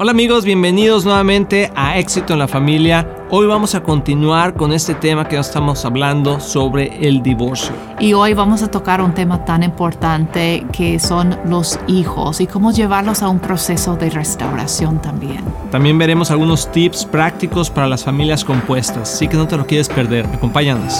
Hola amigos, bienvenidos nuevamente a Éxito en la Familia. Hoy vamos a continuar con este tema que estamos hablando sobre el divorcio. Y hoy vamos a tocar un tema tan importante que son los hijos y cómo llevarlos a un proceso de restauración también. También veremos algunos tips prácticos para las familias compuestas, así que no te lo quieres perder. Acompáñanos.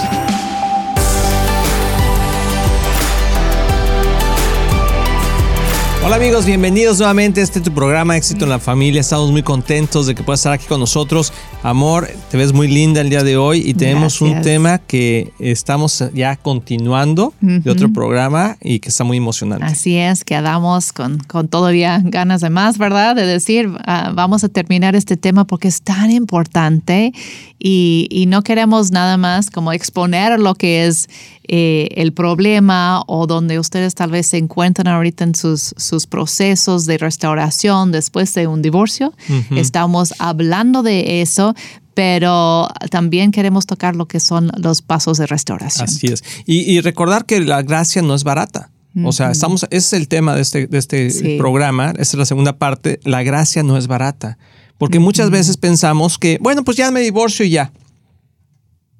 Hola amigos, bienvenidos nuevamente a este tu programa Éxito en la Familia. Estamos muy contentos de que puedas estar aquí con nosotros. Amor, te ves muy linda el día de hoy y tenemos un tema que estamos ya continuando de otro programa y que está muy emocionante. Así es, quedamos con, con todavía ganas de más, ¿verdad? De decir, ah, vamos a terminar este tema porque es tan importante y, y no queremos nada más como exponer lo que es eh, el problema o donde ustedes tal vez se encuentran ahorita en sus, sus procesos de restauración después de un divorcio. Estamos hablando de eso, pero también queremos tocar lo que son los pasos de restauración. Así es. Y, recordar que la gracia no es barata. O sea, estamos, ese es el tema de este, de este programa, esta es la segunda parte, la gracia no es barata. Porque muchas veces pensamos que, bueno, pues ya me divorcio y ya.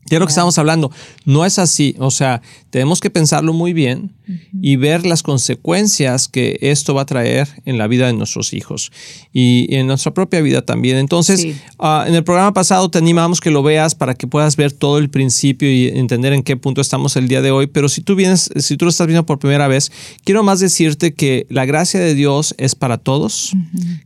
Quiero que estamos hablando. No es así. O sea, tenemos que pensarlo muy bien y ver las consecuencias que esto va a traer en la vida de nuestros hijos y en nuestra propia vida también. Entonces, ah, en el programa pasado te animamos que lo veas para que puedas ver todo el principio y entender en qué punto estamos el día de hoy. Pero si tú vienes, si tú lo estás viendo por primera vez, quiero más decirte que la gracia de Dios es para todos,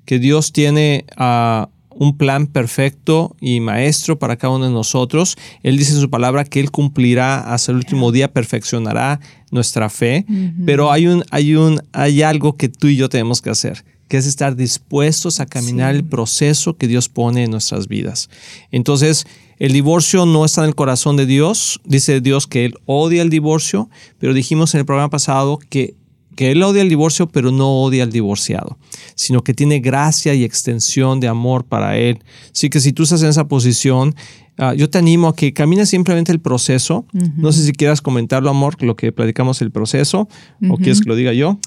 que Dios tiene a un plan perfecto y maestro para cada uno de nosotros. Él dice en su palabra que Él cumplirá hasta el último día, perfeccionará nuestra fe, pero hay, un, hay, un, hay algo que tú y yo tenemos que hacer que es estar dispuestos a caminar el proceso que Dios pone en nuestras vidas. Entonces, el divorcio no está en el corazón de Dios. Dice Dios que Él odia el divorcio, pero dijimos en el programa pasado que que él odia el divorcio, pero no odia al divorciado, sino que tiene gracia y extensión de amor para él. Así que si tú estás en esa posición, ah, yo te animo a que camines simplemente el proceso. No sé si quieras comentarlo, amor, lo que platicamos el proceso, o quieres que lo diga yo.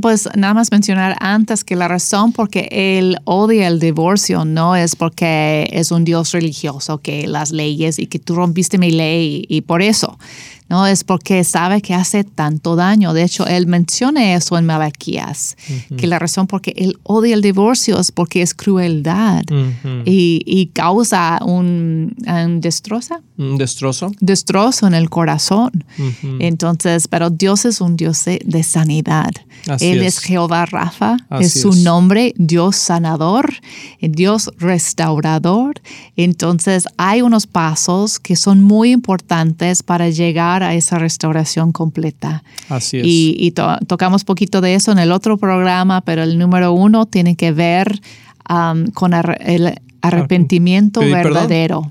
Pues nada más mencionar antes que la razón por que él odia el divorcio no es porque es un Dios religioso, que las leyes y que tú rompiste mi ley y por eso ¿no? Es porque sabe que hace tanto daño. De hecho, él menciona eso en Malaquías, que la razón por que él odia el divorcio es porque es crueldad y, causa un, destroza. Un destrozo. Destrozo en el corazón. Entonces, pero Dios es un Dios de, sanidad. él es. Jehová Rafa, es su nombre, Dios sanador, Dios restaurador. Entonces, hay unos pasos que son muy importantes para llegar a esa restauración completa. Así es. Y, tocamos poquito de eso en el otro programa, pero el número uno tiene que ver um, con el arrepentimiento verdadero.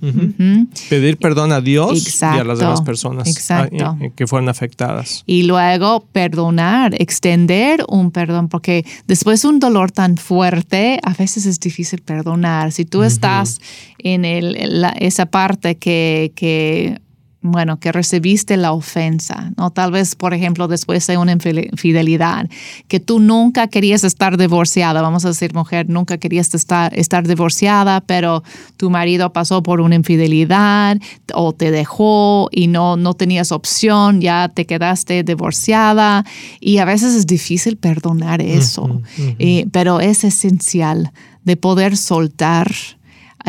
Pedir perdón a Dios y a las demás personas ah, que fueron afectadas. Y luego perdonar, extender un perdón, porque después de un dolor tan fuerte, a veces es difícil perdonar. Si tú estás en el, esa parte que, que bueno, que recibiste la ofensa, ¿no? Tal vez, por ejemplo, después de una infidelidad, que tú nunca querías estar divorciada, vamos a decir, mujer, nunca querías estar, estar divorciada, pero tu marido pasó por una infidelidad o te dejó y no, no tenías opción, ya te quedaste divorciada y a veces es difícil perdonar eso, eh, pero es esencial de poder soltar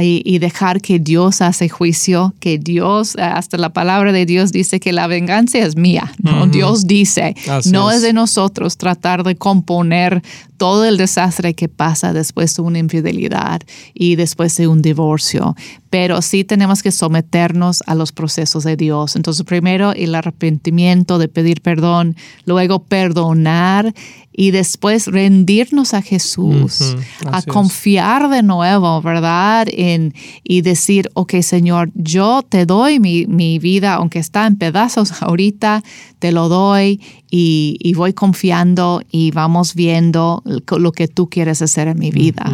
y, dejar que Dios hace juicio, que Dios, hasta la palabra de Dios dice que la venganza es mía, ¿no? Dios dice, no es. de nosotros tratar de componer todo el desastre que pasa después de una infidelidad y después de un divorcio, pero sí tenemos que someternos a los procesos de Dios. Entonces, primero el arrepentimiento de pedir perdón, luego perdonar y después rendirnos a Jesús, a confiar de nuevo, ¿verdad? En, y decir, ok, Señor, yo te doy mi, mi vida, aunque está en pedazos ahorita, te lo doy y, voy confiando y vamos viendo lo que tú quieres hacer en mi vida.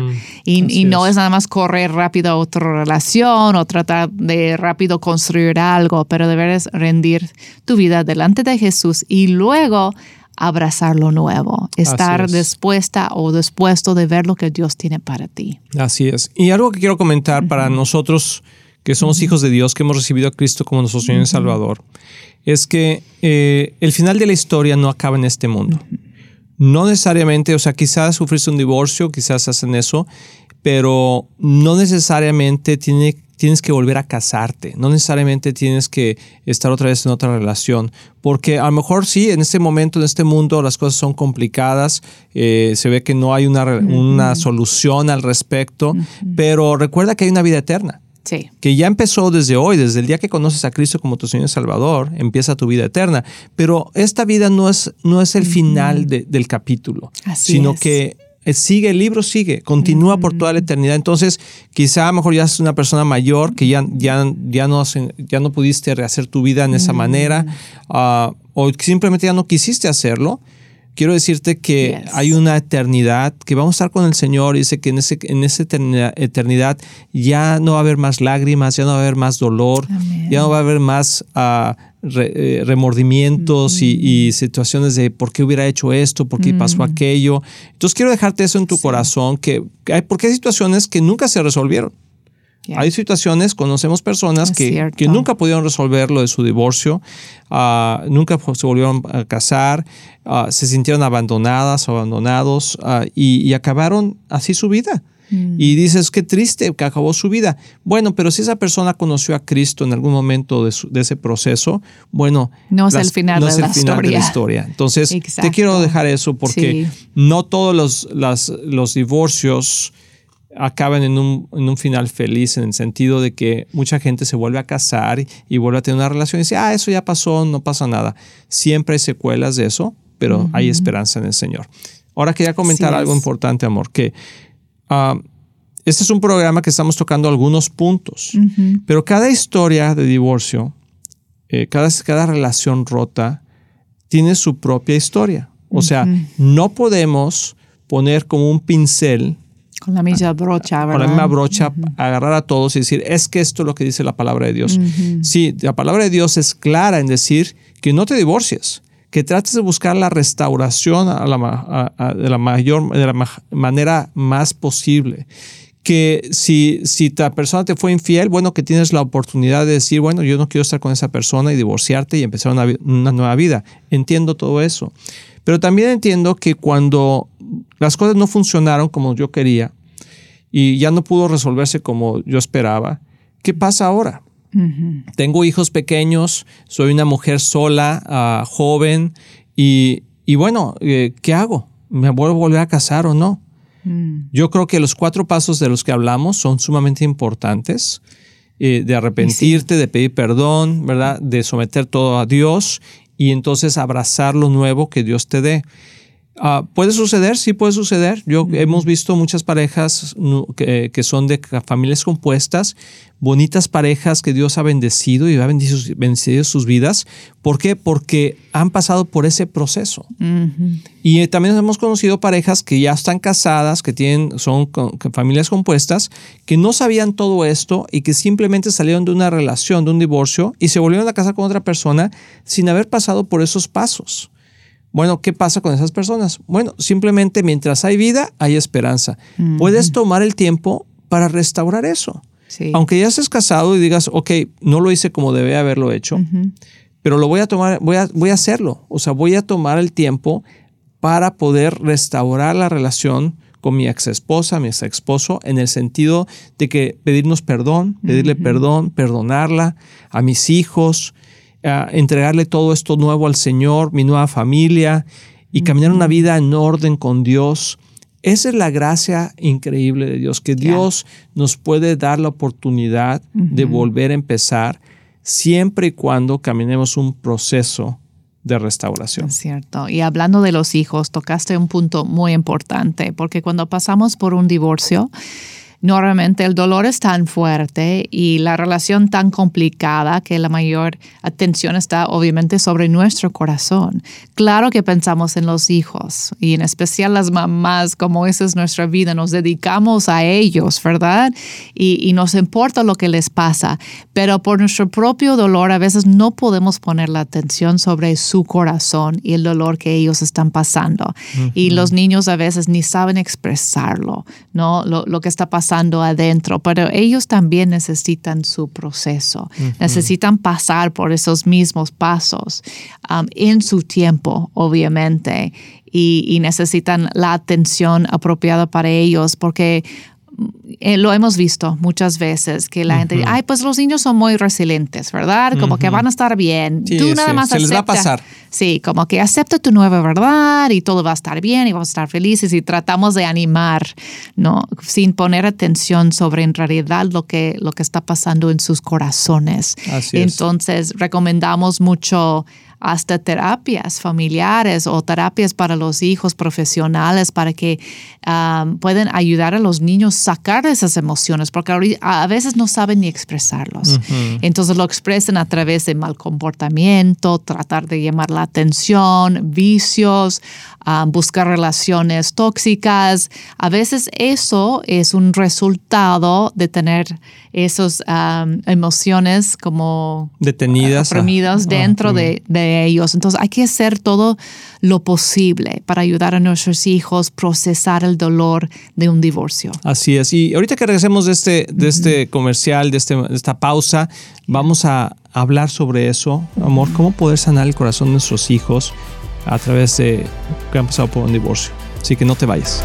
y, no es. nada más correr rápido a otra relación o tratar de rápido construir algo, pero deberes rendir tu vida delante de Jesús y luego abrazar lo nuevo, estar dispuesta o dispuesto de ver lo que Dios tiene para ti. Así es. Y algo que quiero comentar para nosotros que somos hijos de Dios, que hemos recibido a Cristo como nuestro Señor y Salvador, es que eh, el final de la historia no acaba en este mundo. No necesariamente, o sea, quizás sufriste un divorcio, quizás hacen eso, pero no necesariamente tiene tienes que volver a casarte, no necesariamente tienes que estar otra vez en otra relación, porque a lo mejor sí, en este momento, en este mundo, las cosas son complicadas, eh, se ve que no hay una, una solución al respecto, pero recuerda que hay una vida eterna. Sí. Que ya empezó desde hoy, desde el día que conoces a Cristo como tu Señor y Salvador, empieza tu vida eterna. Pero esta vida no es, no es el final del capítulo, sino que eh, sigue, el libro sigue, continúa por toda la eternidad. Entonces, quizá a lo mejor ya es una persona mayor que ya, ya, ya, no, ya no pudiste rehacer tu vida en esa manera ah, o simplemente ya no quisiste hacerlo. Quiero decirte que hay una eternidad, que vamos a estar con el Señor y dice que en, ese, en esa eternidad, ya no va a haber más lágrimas, ya no va a haber más dolor, ya no va a haber más uh, remordimientos y, situaciones de por qué hubiera hecho esto, por qué pasó aquello. Entonces quiero dejarte eso en tu corazón, que hay, porque hay situaciones que nunca se resolvieron. Hay situaciones, conocemos personas que, que, nunca pudieron resolver lo de su divorcio, uh, nunca se volvieron a casar, uh, se sintieron abandonadas o abandonados uh, y, y, acabaron así su vida. Mm. Y dices, qué triste que acabó su vida. Bueno, pero si esa persona conoció a Cristo en algún momento de, de ese proceso, bueno, no es el final, no de, es la el final de la historia. Entonces, te quiero dejar eso porque no todos los, las, los divorcios acaban en un, en un, final feliz en el sentido de que mucha gente se vuelve a casar y, vuelve a tener una relación y dice, ah, eso ya pasó, no pasa nada. Siempre hay secuelas de eso, pero hay esperanza en el Señor. Ahora quería comentar algo importante, amor, que uh, este es un programa que estamos tocando algunos puntos, pero cada historia de divorcio, eh, cada, cada relación rota, tiene su propia historia. O sea, no podemos poner como un pincel con la misma brocha, ¿verdad? Con la misma brocha, agarrar a todos y decir, es que esto es lo que dice la palabra de Dios. Sí, la palabra de Dios es clara en decir que no te divorcies, que trates de buscar la restauración de la mayor, manera más posible. Que si, si persona te fue infiel, bueno, que tienes la oportunidad de decir, bueno, yo no quiero estar con esa persona y divorciarte y empezar una, una nueva vida. Entiendo todo eso. Pero también entiendo que cuando las cosas no funcionaron como yo quería y ya no pudo resolverse como yo esperaba, ¿qué pasa ahora? Tengo hijos pequeños, soy una mujer sola, ah, joven, y, bueno, eh, ¿qué hago? ¿Me vuelvo a volver a casar o no? Mm. Yo creo que los cuatro pasos de los que hablamos son sumamente importantes. Eh, de arrepentirte, de pedir perdón, ¿verdad? De someter todo a Dios y entonces abrazar lo nuevo que Dios te dé. Ah, puede suceder, sí puede suceder. Yo hemos visto muchas parejas que, que, son de familias compuestas, bonitas parejas que Dios ha bendecido y ha bendecido, sus vidas. ¿Por qué? Porque han pasado por ese proceso. Y eh, también hemos conocido parejas que ya están casadas, que tienen, son familias compuestas, que no sabían todo esto y que simplemente salieron de una relación, de un divorcio y se volvieron a casar con otra persona sin haber pasado por esos pasos. Bueno, ¿qué pasa con esas personas? Bueno, simplemente mientras hay vida, hay esperanza. Puedes tomar el tiempo para restaurar eso. Aunque ya estés casado y digas, ok, no lo hice como debe haberlo hecho, pero lo voy a tomar, voy a, voy a hacerlo. O sea, voy a tomar el tiempo para poder restaurar la relación con mi ex esposa, mi ex esposo, en el sentido de que pedirnos perdón, pedirle perdón, perdonarla a mis hijos, entregarle todo esto nuevo al Señor, mi nueva familia y caminar una vida en orden con Dios. Esa es la gracia increíble de Dios, que Dios nos puede dar la oportunidad de volver a empezar siempre y cuando caminemos un proceso de restauración. Es cierto. Y hablando de los hijos, tocaste un punto muy importante, porque cuando pasamos por un divorcio, normalmente el dolor es tan fuerte y la relación tan complicada que la mayor atención está obviamente sobre nuestro corazón. Claro que pensamos en los hijos y en especial las mamás, como esa es nuestra vida, nos dedicamos a ellos, ¿verdad? Y, y nos importa lo que les pasa, pero por nuestro propio dolor a veces no podemos poner la atención sobre su corazón y el dolor que ellos están pasando. Y los niños a veces ni saben expresarlo, ¿no? Lo, lo que está pasando pasando adentro, pero ellos también necesitan su proceso, necesitan pasar por esos mismos pasos um, en su tiempo, obviamente, y, y necesitan la atención apropiada para ellos, porque eh, lo hemos visto muchas veces que la gente dice, ay, pues los niños son muy resilientes, ¿verdad? Como que van a estar bien. Tú nada más se les va a pasar. Sí, como que acepta tu nueva verdad y todo va a estar bien y vamos a estar felices y tratamos de animar, ¿no? Sin poner atención sobre en realidad lo que, lo que está pasando en sus corazones. Así Entonces, recomendamos mucho hasta terapias familiares o terapias para los hijos profesionales para que um, puedan ayudar a los niños a sacar esas emociones, porque a veces no saben ni expresarlos. Entonces lo expresan a través de mal comportamiento, tratar de llamar la atención, vicios, um, buscar relaciones tóxicas. A veces eso es un resultado de tener esas um, emociones como detenidas, reprimidas dentro de, de, ellos. Entonces hay que hacer todo lo posible para ayudar a nuestros hijos a procesar el dolor de un divorcio. Así es. Y ahorita que regresemos de este, de este comercial, de, este, de esta pausa, vamos a hablar sobre eso, amor, cómo poder sanar el corazón de nuestros hijos a través de que han pasado por un divorcio. Así que no te vayas.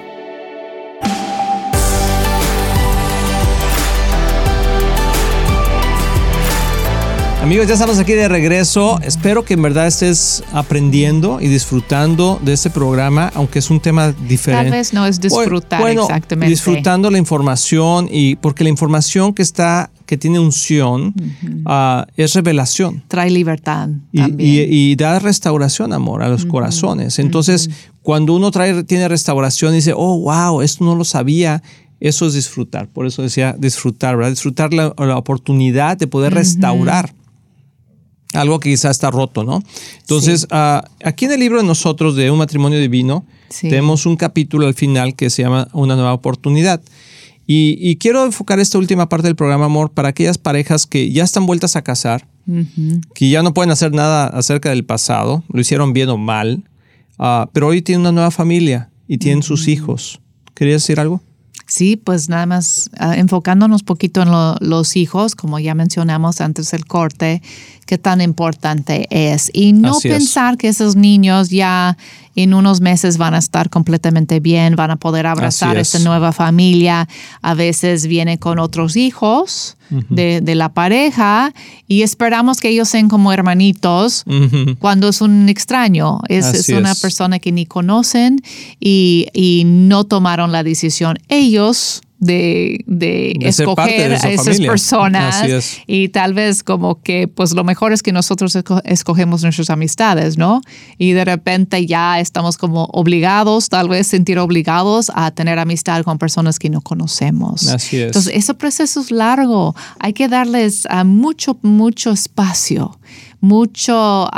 Amigos, ya estamos aquí de regreso. Espero que en verdad estés aprendiendo y disfrutando de este programa, aunque es un tema diferente. Tal vez no es disfrutar exactamente. Disfrutando la información y porque la información que está que tiene unción ah, es revelación. Trae libertad. Y, da restauración, amor, a los corazones. Entonces, cuando uno trae, tiene restauración y dice, oh, wow, esto no lo sabía, eso es disfrutar. Por eso decía disfrutar, ¿verdad? Disfrutar la, oportunidad de poder restaurar algo que quizá está roto, ¿no? Entonces, ah, aquí en el libro de nosotros de Un matrimonio divino, tenemos un capítulo al final que se llama Una nueva oportunidad. Y, quiero enfocar esta última parte del programa, amor, para aquellas parejas que ya están vueltas a casar, que ya no pueden hacer nada acerca del pasado, lo hicieron bien o mal, ah, pero hoy tienen una nueva familia y tienen sus hijos. ¿Querías decir algo? Sí, pues nada más ah, enfocándonos poquito en los hijos, como ya mencionamos antes del corte, qué tan importante es. Y no pensar que esos niños ya en unos meses van a estar completamente bien, van a poder abrazar esta nueva familia. A veces viene con otros hijos de, la pareja y esperamos que ellos sean como hermanitos cuando es un extraño. Es, una persona que ni conocen y, y no tomaron la decisión ellos de, de, escoger a esas personas y tal vez como que pues lo mejor es que nosotros escogemos nuestras amistades, ¿no? Y de repente ya estamos como obligados, tal vez sentir obligados a tener amistad con personas que no conocemos. Así es. Entonces, ese proceso es largo, hay que darles a mucho, mucho espacio, mucho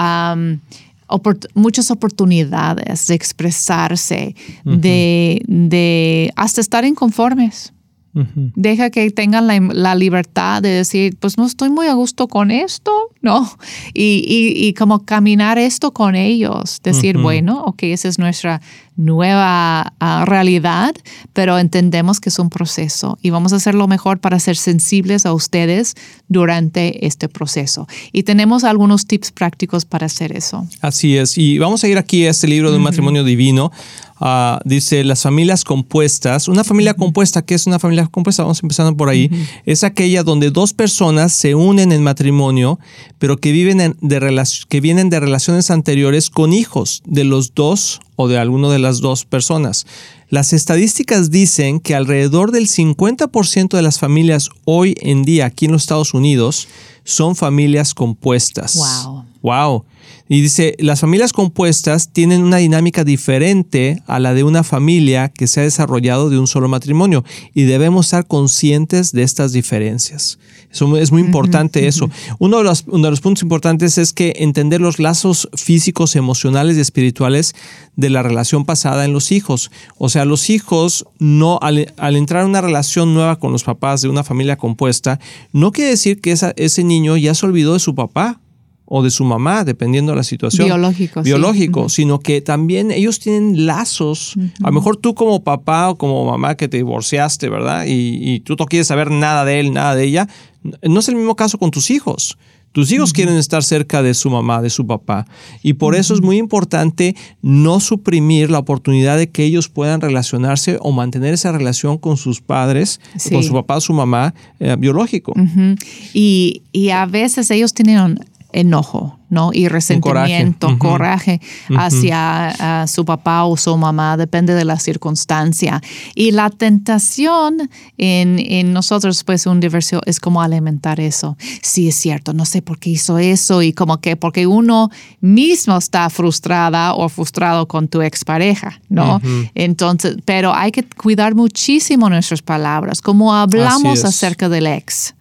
muchas oportunidades de expresarse, de, de, hasta estar inconformes. Deja que tengan la, libertad de decir, pues no estoy muy a gusto con esto, ¿no? Y, y, como caminar esto con ellos, decir, bueno, ok, esa es nuestra nueva ah, realidad, pero entendemos que es un proceso y vamos a hacer lo mejor para ser sensibles a ustedes durante este proceso. Y tenemos algunos tips prácticos para hacer eso. Así es. Y vamos a ir aquí a este libro de un matrimonio divino. Ah, dice las familias compuestas. Una familia compuesta, ¿qué es una familia compuesta? Vamos empezando por ahí. Es aquella donde dos personas se unen en matrimonio, pero que, viven de que vienen de relaciones anteriores con hijos de los dos o de alguno de las dos personas. Las estadísticas dicen que alrededor del 50% de las familias hoy en día aquí en los Estados Unidos son familias compuestas. Wow. Wow. Y dice, las familias compuestas tienen una dinámica diferente a la de una familia que se ha desarrollado de un solo matrimonio y debemos estar conscientes de estas diferencias. Eso es muy importante eso. Uno de, los, uno de los puntos importantes es que entender los lazos físicos, emocionales y espirituales de la relación pasada en los hijos. O sea, los hijos no, al, entrar en una relación nueva con los papás de una familia compuesta, no quiere decir que ese niño ya se olvidó de su papá o de su mamá, dependiendo de la situación. Biológico. Biológico, sino que también ellos tienen lazos. A lo mejor tú como papá o como mamá que te divorciaste, ¿verdad? Y, y, tú no quieres saber nada de él, nada de ella. No es el mismo caso con tus hijos. Tus hijos quieren estar cerca de su mamá, de su papá. Y por eso es muy importante no suprimir la oportunidad de que ellos puedan relacionarse o mantener esa relación con sus padres, con su papá, su mamá eh, biológico. y, y, a veces ellos tienen enojo, ¿no? Y resentimiento, coraje, hacia su papá o su mamá, depende de la circunstancia. Y la tentación en, nosotros, pues, un diversión es como alimentar eso. Sí, es cierto, no sé por qué hizo eso y como que porque uno mismo está frustrada o frustrado con tu expareja, ¿no? Entonces, pero hay que cuidar muchísimo nuestras palabras, como hablamos acerca del ex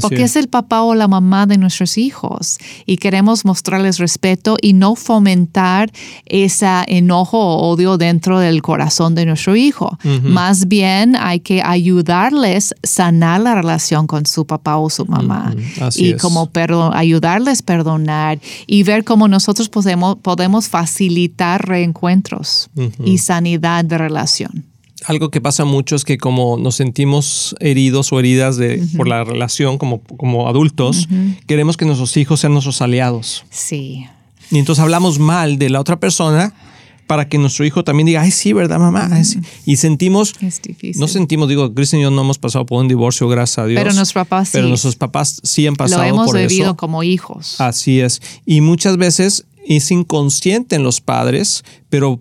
porque es. el papá o la mamá de nuestros hijos. Y queremos mostrarles respeto y no fomentar ese enojo o odio dentro del corazón de nuestro hijo. Más bien hay que ayudarles a sanar la relación con su papá o su mamá. Y como ayudarles a perdonar y ver cómo nosotros podemos, podemos facilitar reencuentros y sanidad de relación algo que pasa mucho es que como nos sentimos heridos o heridas de, por la relación como, como adultos, queremos que nuestros hijos sean nuestros aliados. Sí. Y entonces hablamos mal de la otra persona para que nuestro hijo también diga, ay, sí, ¿verdad, mamá? Y sentimos, es difícil. no sentimos, digo, Cristian y yo no hemos pasado por un divorcio, gracias a Dios. Pero nuestros papás sí. Pero nuestros papás sí han pasado por eso. Lo hemos vivido como hijos. Así es. Y muchas veces es inconsciente en los padres, pero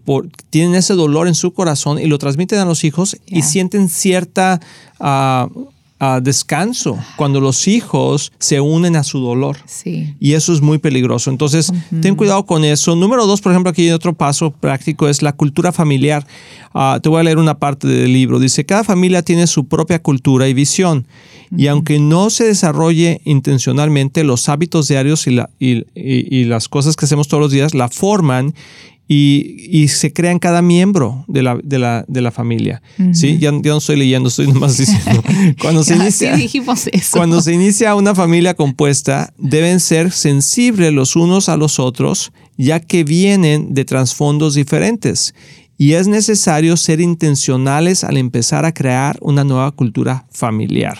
tienen ese dolor en su corazón y lo transmiten a los hijos y sienten cierta ah, ah, descanso cuando los hijos se unen a su dolor. Sí. Y eso es muy peligroso. Entonces, ten cuidado con eso. Número dos, por ejemplo, aquí hay otro paso práctico, es la cultura familiar. Ah, te voy a leer una parte del libro. Dice, cada familia tiene su propia cultura y visión. Y aunque no se desarrolle intencionalmente, los hábitos diarios y, la, y, las cosas que hacemos todos los días la forman y, se crean cada miembro de la, de la, de la familia. ¿sí? Ya, no estoy leyendo, estoy nomás diciendo. Cuando se, inicia, cuando se inicia una familia compuesta, deben ser sensibles los unos a los otros, ya que vienen de trasfondos diferentes y es necesario ser intencionales al empezar a crear una nueva cultura familiar.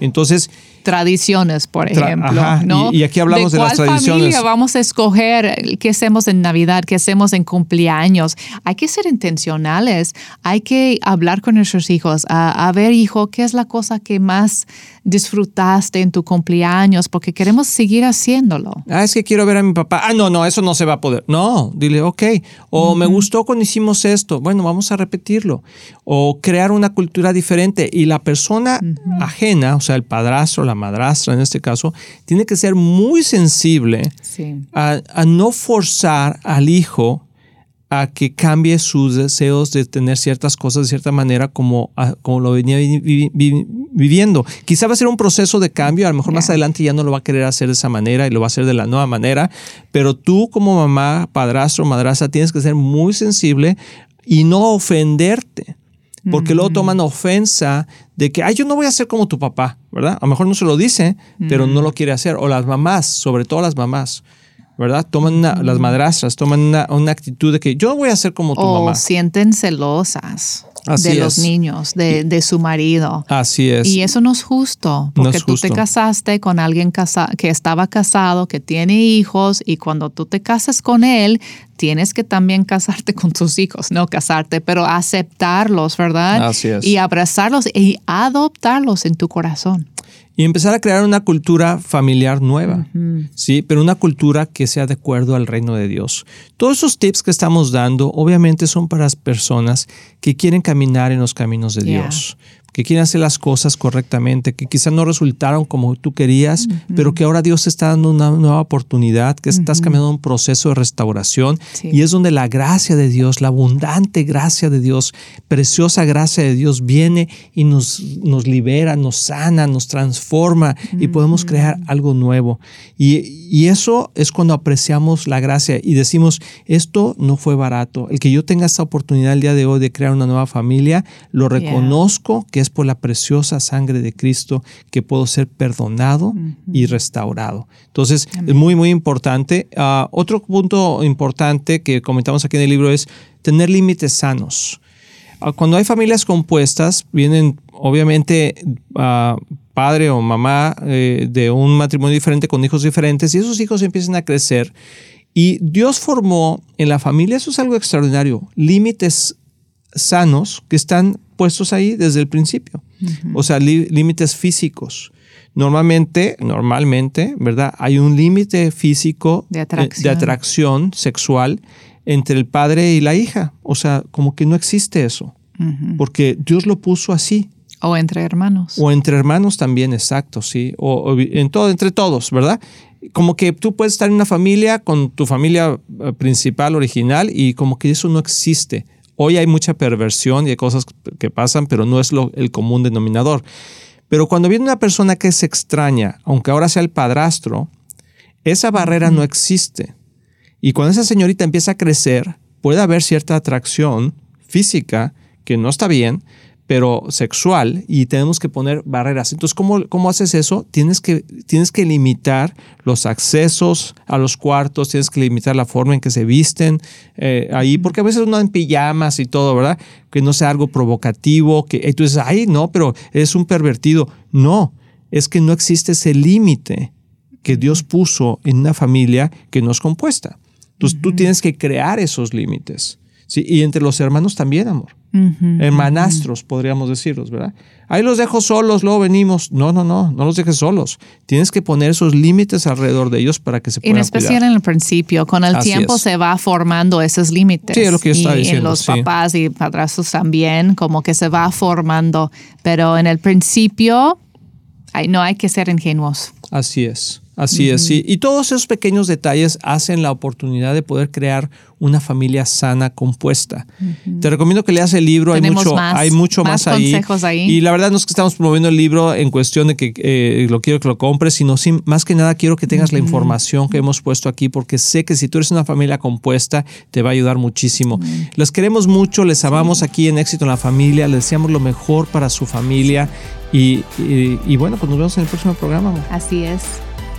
Entonces, tradiciones, por ejemplo. ¿no? y, aquí hablamos de, las tradiciones. familia vamos a escoger qué hacemos en Navidad, qué hacemos en cumpleaños? Hay que ser intencionales, hay que hablar con nuestros hijos, a, ver, hijo, ¿qué es la cosa que más disfrutaste en tu cumpleaños? Porque queremos seguir haciéndolo. Ah, es que quiero ver a mi papá. Ah, no, no, eso no se va a poder. No, dile, ok. O me gustó cuando hicimos esto. Bueno, vamos a repetirlo. O crear una cultura diferente. Y la persona ajena, o sea, el padrastro, la madrastra en este caso, tiene que ser muy sensible a, no forzar al hijo a que cambie sus deseos de tener ciertas cosas de cierta manera como, como lo venía viviendo. Quizá va a ser un proceso de cambio, a lo mejor más adelante ya no lo va a querer hacer de esa manera y lo va a hacer de la nueva manera, pero tú como mamá, padrastro, madrastra, tienes que ser muy sensible y no ofenderte. Porque luego toman ofensa de que, ay, yo no voy a ser como tu papá, ¿verdad? A lo mejor no se lo dice, pero no lo quiere hacer. O las mamás, sobre todo las mamás. ¿verdad? Toman las madrastras, toman una, actitud de que yo no voy a ser como tu mamá. O sienten celosas de los niños, de, su marido. Así es. Y eso no es justo, porque tú te casaste con alguien que estaba casado, que tiene hijos, y cuando tú te casas con él, tienes que también casarte con tus hijos, no casarte, pero aceptarlos, ¿verdad? Así es. Y abrazarlos y adoptarlos en tu corazón y empezar a crear una cultura familiar nueva, ¿sí? Pero una cultura que sea de acuerdo al reino de Dios. Todos esos tips que estamos dando obviamente son para las personas que quieren caminar en los caminos de Dios que quieren hacer las cosas correctamente, que quizás no resultaron como tú querías, pero que ahora Dios te está dando una nueva oportunidad, que estás caminando un proceso de restauración. Y es donde la gracia de Dios, la abundante gracia de Dios, preciosa gracia de Dios viene y nos, nos libera, nos sana, nos transforma y podemos crear algo nuevo. Y, y eso es cuando apreciamos la gracia y decimos, esto no fue barato. El que yo tenga esta oportunidad el día de hoy de crear una nueva familia, lo reconozco que es por la preciosa sangre de Cristo que puedo ser perdonado y restaurado. Entonces, es muy, muy importante. Ah, otro punto importante que comentamos aquí en el libro es tener límites sanos. Ah, cuando hay familias compuestas, vienen obviamente uh, padre o mamá eh, de un matrimonio diferente con hijos diferentes y esos hijos empiezan a crecer. Y Dios formó en la familia, eso es algo extraordinario, límites sanos que están puestos ahí desde el principio. O sea, límites físicos. Normalmente, normalmente, ¿verdad? Hay un límite físico de atracción. de atracción. sexual entre el padre y la hija. O sea, como que no existe eso. Porque Dios lo puso así. O entre hermanos. O entre hermanos también, exacto, sí. O, en todo, entre todos, ¿verdad? Como que tú puedes estar en una familia con tu familia eh, principal, original, y como que eso no existe. Hoy hay mucha perversión y hay cosas que pasan, pero no es lo, el común denominador. Pero cuando viene una persona que es extraña, aunque ahora sea el padrastro, esa barrera no existe. Y cuando esa señorita empieza a crecer, puede haber cierta atracción física que no está bien, pero sexual y tenemos que poner barreras. Entonces, ¿cómo, cómo haces eso? Tienes que, tienes que limitar los accesos a los cuartos, tienes que limitar la forma en que se visten eh, ahí, porque a veces uno en pijamas y todo, ¿verdad? Que no sea algo provocativo, que y tú dices, ay, no, pero es un pervertido. No, es que no existe ese límite que Dios puso en una familia que no es compuesta. Entonces, tú tienes que crear esos límites. ¿Sí? Y entre los hermanos también, amor hermanastros, podríamos decirlos, ¿verdad? Ahí los dejo solos, luego venimos. No, no, no, no los dejes solos. Tienes que poner esos límites alrededor de ellos para que se puedan En especial en el principio, con el tiempo se va formando esos límites. Sí, es lo que yo estaba y en los papás y padrastros también, como que se va formando. Pero en el principio, no hay que ser ingenuos. Así es. Así es, sí. Y todos esos pequeños detalles hacen la oportunidad de poder crear una familia sana, compuesta. Te recomiendo que leas el libro, hay mucho, más, hay mucho más, ahí. Y la verdad no es que estamos promoviendo el libro en cuestión de que eh, lo quiero que lo compres, sino más que nada quiero que tengas la información que hemos puesto aquí, porque sé que si tú eres una familia compuesta, te va a ayudar muchísimo. Les queremos mucho, les amamos aquí en Éxito en la Familia, les deseamos lo mejor para su familia. Y, y bueno, pues nos vemos en el próximo programa. Así es.